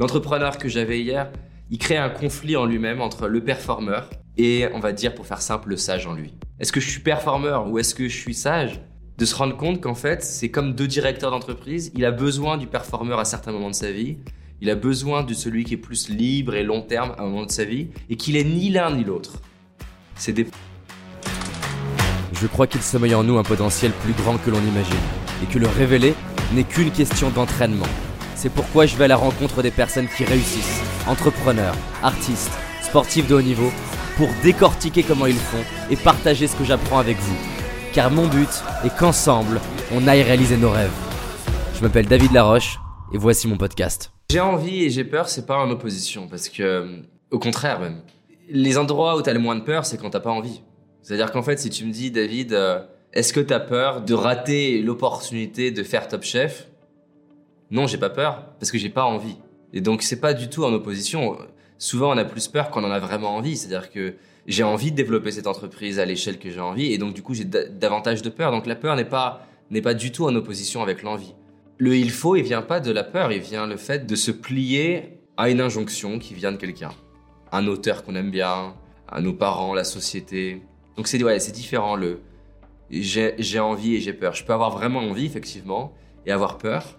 L'entrepreneur que j'avais hier, il crée un conflit en lui-même entre le performeur et, on va dire pour faire simple, le sage en lui. Est-ce que je suis performeur ou est-ce que je suis sage? De se rendre compte qu'en fait, c'est comme deux directeurs d'entreprise, il a besoin du performeur à certains moments de sa vie, il a besoin de celui qui est plus libre et long terme à un moment de sa vie, et qu'il est ni l'un ni l'autre. C'est des... Je crois qu'il sommeille en nous un potentiel plus grand que l'on imagine, et que le révéler n'est qu'une question d'entraînement. C'est pourquoi je vais à la rencontre des personnes qui réussissent, entrepreneurs, artistes, sportifs de haut niveau, pour décortiquer comment ils font et partager ce que j'apprends avec vous. Car mon but est qu'ensemble, on aille réaliser nos rêves. Je m'appelle David Laroche et voici mon podcast. J'ai envie et j'ai peur, c'est pas en opposition, parce que, au contraire même, les endroits où t'as le moins de peur, c'est quand t'as pas envie. C'est-à-dire qu'en fait, si tu me dis, David, euh, est-ce que t'as peur de rater l'opportunité de faire Top Chef? Non, j'ai pas peur, parce que j'ai pas envie. Et donc, c'est pas du tout en opposition. Souvent, on a plus peur qu'on en a vraiment envie. C'est-à-dire que j'ai envie de développer cette entreprise à l'échelle que j'ai envie, et donc, du coup, j'ai davantage de peur. Donc, la peur n'est pas, n'est pas du tout en opposition avec l'envie. Le il faut, il vient pas de la peur, il vient le fait de se plier à une injonction qui vient de quelqu'un. Un auteur qu'on aime bien, à nos parents, la société. Donc c'est c'est différent le j'ai envie et j'ai peur. Je peux avoir vraiment envie effectivement et avoir peur.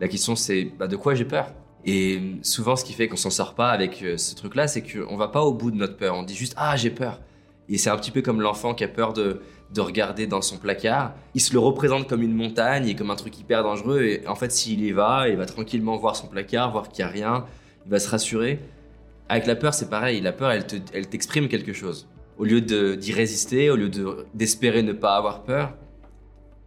La question c'est bah, de quoi j'ai peur? Et souvent ce qui fait qu'on s'en sort pas avec euh, ce truc là, c'est qu'on va pas au bout de notre peur. On dit juste ah j'ai peur. Et c'est un petit peu comme l'enfant qui a peur de de regarder dans son placard. Il se le représente comme une montagne et comme un truc hyper dangereux. Et en fait, s'il y va, il va tranquillement voir son placard, voir qu'il n'y a rien. Il va se rassurer. Avec la peur, c'est pareil. La peur, elle, t'exprime quelque chose. Au lieu d'y résister, au lieu d'espérer ne pas avoir peur,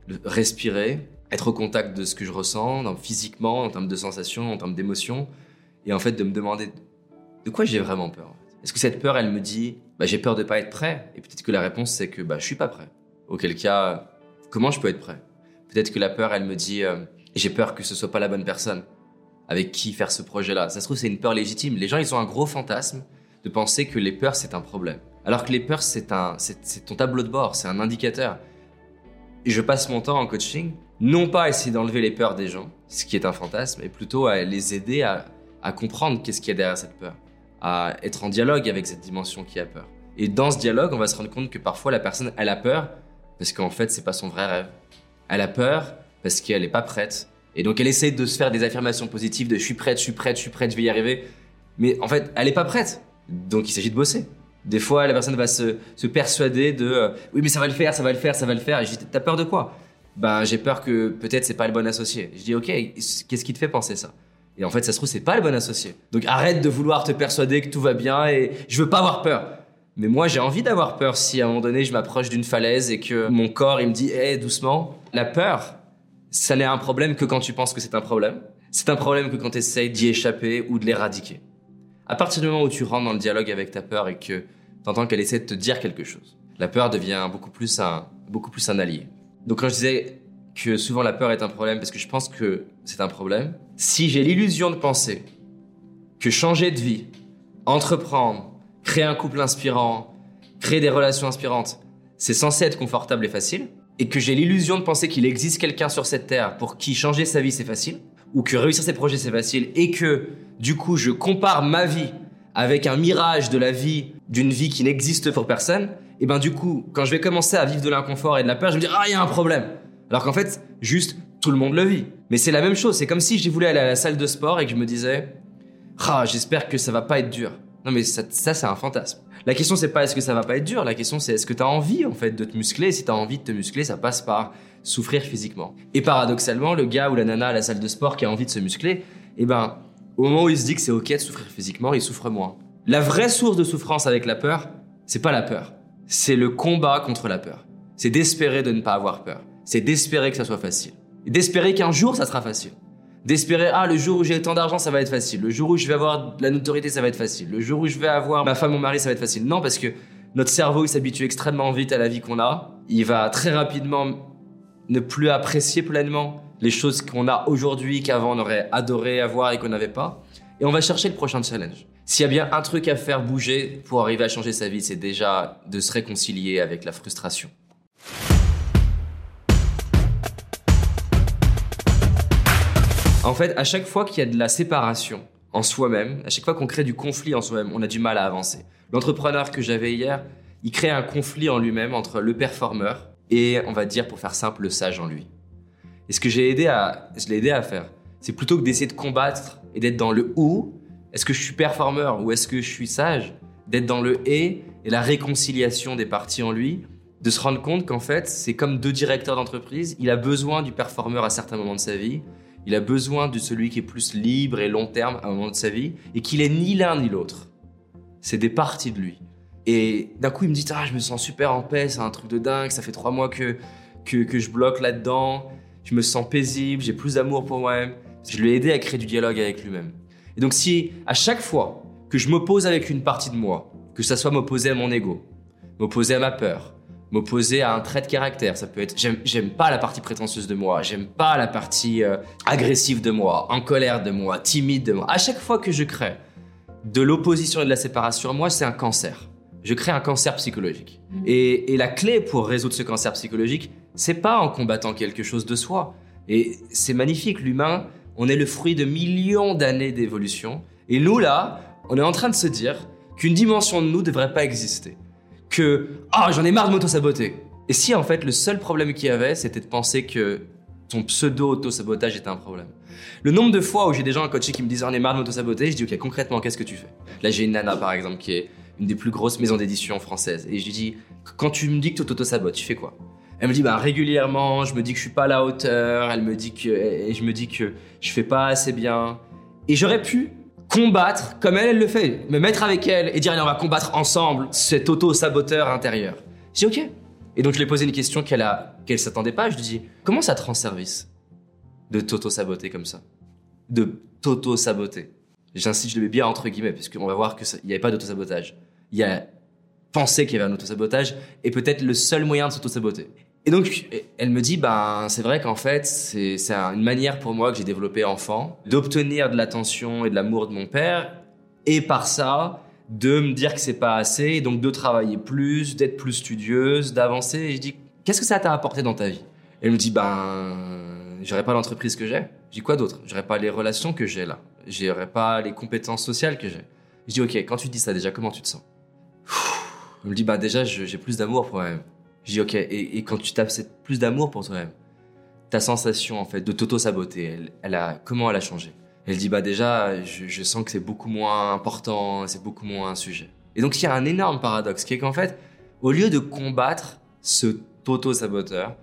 de respirer, être au contact de ce que je ressens, physiquement, en termes de sensations, en termes d'émotions, et en fait de me demander de quoi j'ai vraiment peur. Est-ce que cette peur, elle me dit, bah, j'ai peur de pas être prêt? Et peut-être que la réponse, c'est que bah, je suis pas prêt. Auquel cas, comment je peux être prêt? Peut-être que la peur, elle me dit, euh, j'ai peur que ce soit pas la bonne personne avec qui faire ce projet-là. Ça se trouve, c'est une peur légitime. Les gens, ils ont un gros fantasme de penser que les peurs, c'est un problème. Alors que les peurs, c'est ton tableau de bord, c'est un indicateur. Et je passe mon temps en coaching, non pas essayer d'enlever les peurs des gens, ce qui est un fantasme, mais plutôt à les aider à, comprendre qu'est-ce qu'il y a derrière cette peur à être en dialogue avec cette dimension qui a peur. Et dans ce dialogue, on va se rendre compte que parfois la personne, elle a peur parce qu'en fait, c'est pas son vrai rêve. Elle a peur parce qu'elle est pas prête. Et donc, elle essaie de se faire des affirmations positives de je suis prête, je suis prête, je suis prête, je vais y arriver. Mais en fait, elle est pas prête. Donc, il s'agit de bosser. Des fois, la personne va se, se persuader de euh, oui, mais ça va le faire, ça va le faire, ça va le faire. Et je dis t'as peur de quoi? Ben, j'ai peur que peut-être c'est pas le bon associé. Je dis ok, qu'est-ce qui te fait penser ça? Et en fait, ça se trouve, c'est pas le bon associé. Donc arrête de vouloir te persuader que tout va bien et je veux pas avoir peur. Mais moi, j'ai envie d'avoir peur si à un moment donné, je m'approche d'une falaise et que mon corps, il me dit, hé, doucement. La peur, ça n'est un problème que quand tu penses que c'est un problème. C'est un problème que quand tu essayes d'y échapper ou de l'éradiquer. À partir du moment où tu rentres dans le dialogue avec ta peur et que tu entends qu'elle essaie de te dire quelque chose, la peur devient beaucoup plus un, beaucoup plus un allié. Donc quand je disais que souvent la peur est un problème parce que je pense que c'est un problème. Si j'ai l'illusion de penser que changer de vie, entreprendre, créer un couple inspirant, créer des relations inspirantes, c'est censé être confortable et facile, et que j'ai l'illusion de penser qu'il existe quelqu'un sur cette terre pour qui changer sa vie c'est facile, ou que réussir ses projets c'est facile, et que du coup je compare ma vie avec un mirage de la vie, d'une vie qui n'existe pour personne, et ben du coup, quand je vais commencer à vivre de l'inconfort et de la peur, je me dis ah il y a un problème. Alors qu'en fait, juste, tout le monde le vit. Mais c'est la même chose. C'est comme si je voulais aller à la salle de sport et que je me disais, ah, j'espère que ça va pas être dur. Non, mais ça, c'est un fantasme. La question, c'est pas est-ce que ça va pas être dur. La question, c'est est-ce que tu as envie, en fait, de te muscler. Si tu as envie de te muscler, ça passe par souffrir physiquement. Et paradoxalement, le gars ou la nana à la salle de sport qui a envie de se muscler, eh ben, au moment où il se dit que c'est ok de souffrir physiquement, il souffre moins. La vraie source de souffrance avec la peur, c'est pas la peur. C'est le combat contre la peur. C'est d'espérer de ne pas avoir peur c'est d'espérer que ça soit facile. D'espérer qu'un jour, ça sera facile. D'espérer, ah, le jour où j'ai tant d'argent, ça va être facile. Le jour où je vais avoir de la notoriété, ça va être facile. Le jour où je vais avoir ma femme, mon mari, ça va être facile. Non, parce que notre cerveau, il s'habitue extrêmement vite à la vie qu'on a. Il va très rapidement ne plus apprécier pleinement les choses qu'on a aujourd'hui qu'avant on aurait adoré avoir et qu'on n'avait pas. Et on va chercher le prochain challenge. S'il y a bien un truc à faire bouger pour arriver à changer sa vie, c'est déjà de se réconcilier avec la frustration. En fait, à chaque fois qu'il y a de la séparation en soi-même, à chaque fois qu'on crée du conflit en soi-même, on a du mal à avancer. L'entrepreneur que j'avais hier, il crée un conflit en lui-même entre le performeur et, on va dire, pour faire simple, le sage en lui. Et ce que j'ai aidé à, je l'ai aidé à faire, c'est plutôt que d'essayer de combattre et d'être dans le ou, est-ce que je suis performeur ou est-ce que je suis sage, d'être dans le et et la réconciliation des parties en lui, de se rendre compte qu'en fait, c'est comme deux directeurs d'entreprise, il a besoin du performeur à certains moments de sa vie, il a besoin de celui qui est plus libre et long terme à un moment de sa vie, et qu'il est ni l'un ni l'autre. C'est des parties de lui. Et d'un coup, il me dit Ah, je me sens super en paix, c'est un truc de dingue, ça fait trois mois que, que, que je bloque là-dedans, je me sens paisible, j'ai plus d'amour pour moi-même. Je lui ai aidé à créer du dialogue avec lui-même. Et donc, si à chaque fois que je m'oppose avec une partie de moi, que ça soit m'opposer à mon ego, m'opposer à ma peur, m'opposer à un trait de caractère. Ça peut être j'aime pas la partie prétentieuse de moi, j'aime pas la partie euh, agressive de moi, en colère de moi, timide de moi. À chaque fois que je crée de l'opposition et de la séparation, moi c'est un cancer. Je crée un cancer psychologique. Mmh. Et, et la clé pour résoudre ce cancer psychologique, c'est pas en combattant quelque chose de soi. Et c'est magnifique, l'humain, on est le fruit de millions d'années d'évolution. Et nous là, on est en train de se dire qu'une dimension de nous devrait pas exister que ah j'en ai marre de m'auto-saboter. Et si en fait le seul problème qu'il y avait, c'était de penser que ton pseudo-auto-sabotage était un problème. Le nombre de fois où j'ai des gens à coacher qui me disent j'en ai marre de m'auto-saboter, je dis ok concrètement qu'est-ce que tu fais? Là j'ai une nana par exemple qui est une des plus grosses maisons d'édition françaises et je lui dis quand tu me dis que tu t'auto-sabotes, tu fais quoi? Elle me dit bah régulièrement, je me dis que je suis pas à la hauteur, elle me dit que et je me dis que je fais pas assez bien. Et j'aurais pu combattre comme elle, elle le fait, me mettre avec elle et dire allez on va combattre ensemble cet auto-saboteur intérieur. J'ai ok. Et donc je lui ai posé une question qu'elle a, qu'elle s'attendait pas. Je lui dit comment ça te rend service de t'auto-saboter comme ça, de t'auto-saboter. J'insiste, je le mets bien entre guillemets parce qu'on va voir que il n'y avait pas d'auto-sabotage. Il y a pensé qu'il y avait un auto-sabotage et peut-être le seul moyen de s'auto-saboter. Et donc, elle me dit, ben, c'est vrai qu'en fait, c'est une manière pour moi que j'ai développé enfant d'obtenir de l'attention et de l'amour de mon père, et par ça, de me dire que c'est pas assez, donc de travailler plus, d'être plus studieuse, d'avancer. Et je dis, qu'est-ce que ça t'a apporté dans ta vie? Elle me dit, ben, j'aurais pas l'entreprise que j'ai. Je dis, quoi d'autre? J'aurais pas les relations que j'ai là. J'aurais pas les compétences sociales que j'ai. Je dis, ok, quand tu dis ça déjà, comment tu te sens? Elle me dit, ben, déjà, j'ai plus d'amour pour moi-même. Je dis ok, et, quand tu tapes plus d'amour pour toi-même, ta sensation en fait de t'auto-saboter, elle, a, comment elle a changé? Elle dit bah déjà, je, sens que c'est beaucoup moins important, c'est beaucoup moins un sujet. Et donc il y a un énorme paradoxe qui est qu'en fait, au lieu de combattre ce auto-saboteur,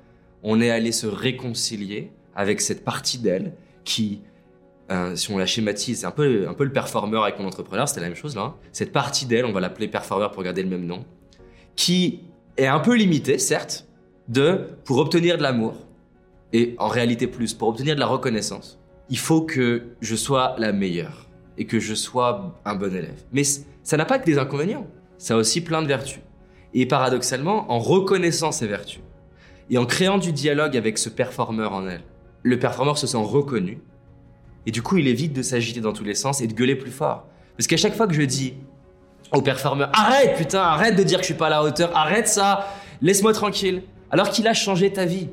on est allé se réconcilier avec cette partie d'elle qui, euh, si on la schématise, c'est un peu, un peu le performeur avec mon entrepreneur, c'était la même chose là. Hein. Cette partie d'elle, on va l'appeler performeur pour garder le même nom, qui est un peu limité, certes, de pour obtenir de l'amour, et en réalité plus, pour obtenir de la reconnaissance, il faut que je sois la meilleure et que je sois un bon élève. Mais ça n'a pas que des inconvénients, ça a aussi plein de vertus. Et paradoxalement, en reconnaissant ces vertus et en créant du dialogue avec ce performeur en elle, le performeur se sent reconnu et du coup il évite de s'agiter dans tous les sens et de gueuler plus fort. Parce qu'à chaque fois que je dis au performeur Arrête, putain, arrête de dire que je suis pas à la hauteur, arrête ça, laisse-moi tranquille. Alors qu'il a changé ta vie.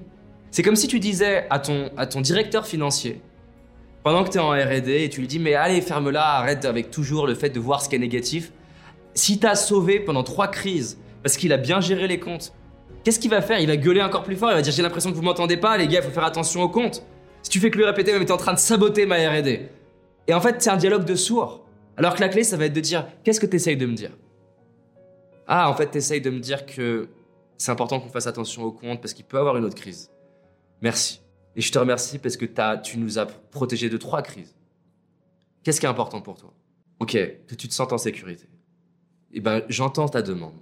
C'est comme si tu disais à ton, à ton directeur financier, pendant que tu es en RD, et tu lui dis Mais allez, ferme-la, arrête avec toujours le fait de voir ce qui est négatif. Si t'as sauvé pendant trois crises, parce qu'il a bien géré les comptes, qu'est-ce qu'il va faire? Il va gueuler encore plus fort, il va dire J'ai l'impression que vous m'entendez pas, les gars, il faut faire attention aux comptes. Si tu fais que lui répéter, mais t'es en train de saboter ma RD. Et en fait, c'est un dialogue de sourds. Alors que la clé, ça va être de dire, qu'est-ce que tu essayes de me dire? Ah, en fait, tu essayes de me dire que c'est important qu'on fasse attention au compte parce qu'il peut avoir une autre crise. Merci. Et je te remercie parce que tu nous as protégés de trois crises. Qu'est-ce qui est important pour toi? Ok, que tu te sentes en sécurité. Eh ben, j'entends ta demande.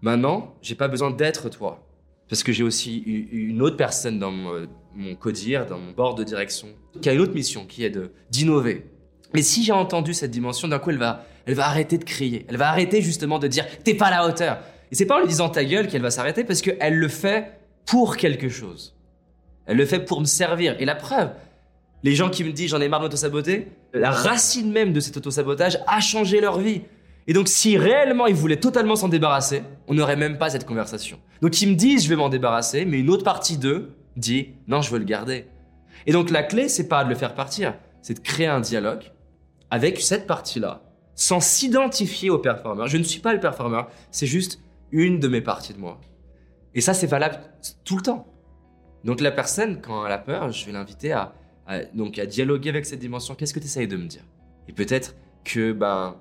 Maintenant, j'ai pas besoin d'être toi. Parce que j'ai aussi une autre personne dans mon, mon codir, dans mon bord de direction, qui a une autre mission, qui est d'innover, mais si j'ai entendu cette dimension, d'un coup, elle va, elle va arrêter de crier. Elle va arrêter justement de dire t'es pas à la hauteur. Et c'est pas en lui disant ta gueule qu'elle va s'arrêter parce qu'elle le fait pour quelque chose. Elle le fait pour me servir. Et la preuve, les gens qui me disent j'en ai marre d'auto-saboter, la racine même de cet auto-sabotage a changé leur vie. Et donc si réellement ils voulaient totalement s'en débarrasser, on n'aurait même pas cette conversation. Donc ils me disent je vais m'en débarrasser, mais une autre partie d'eux dit non je veux le garder. Et donc la clé c'est pas de le faire partir, c'est de créer un dialogue avec cette partie-là, sans s'identifier au performeur. Je ne suis pas le performeur, c'est juste une de mes parties de moi. Et ça, c'est valable tout le temps. Donc la personne, quand elle a peur, je vais l'inviter à, à dialoguer avec cette dimension. Qu'est-ce que tu essayes de me dire? Et peut-être que ben,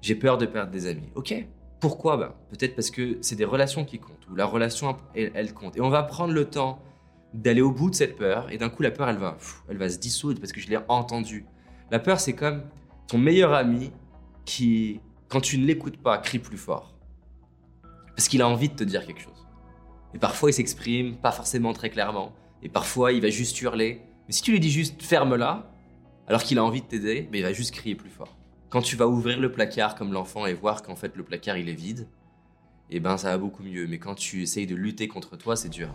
j'ai peur de perdre des amis. Ok. Pourquoi? Ben, Peut-être parce que c'est des relations qui comptent, ou la relation, elle, compte. Et on va prendre le temps d'aller au bout de cette peur, et d'un coup, la peur, elle va, elle va se dissoudre parce que je l'ai entendue. La peur, c'est comme ton meilleur ami qui, quand tu ne l'écoutes pas, crie plus fort. Parce qu'il a envie de te dire quelque chose. Et parfois, il s'exprime pas forcément très clairement. Et parfois, il va juste hurler. Mais si tu lui dis juste ferme-la, alors qu'il a envie de t'aider, mais il va juste crier plus fort. Quand tu vas ouvrir le placard comme l'enfant et voir qu'en fait le placard il est vide, eh ben ça va beaucoup mieux. Mais quand tu essayes de lutter contre toi, c'est dur.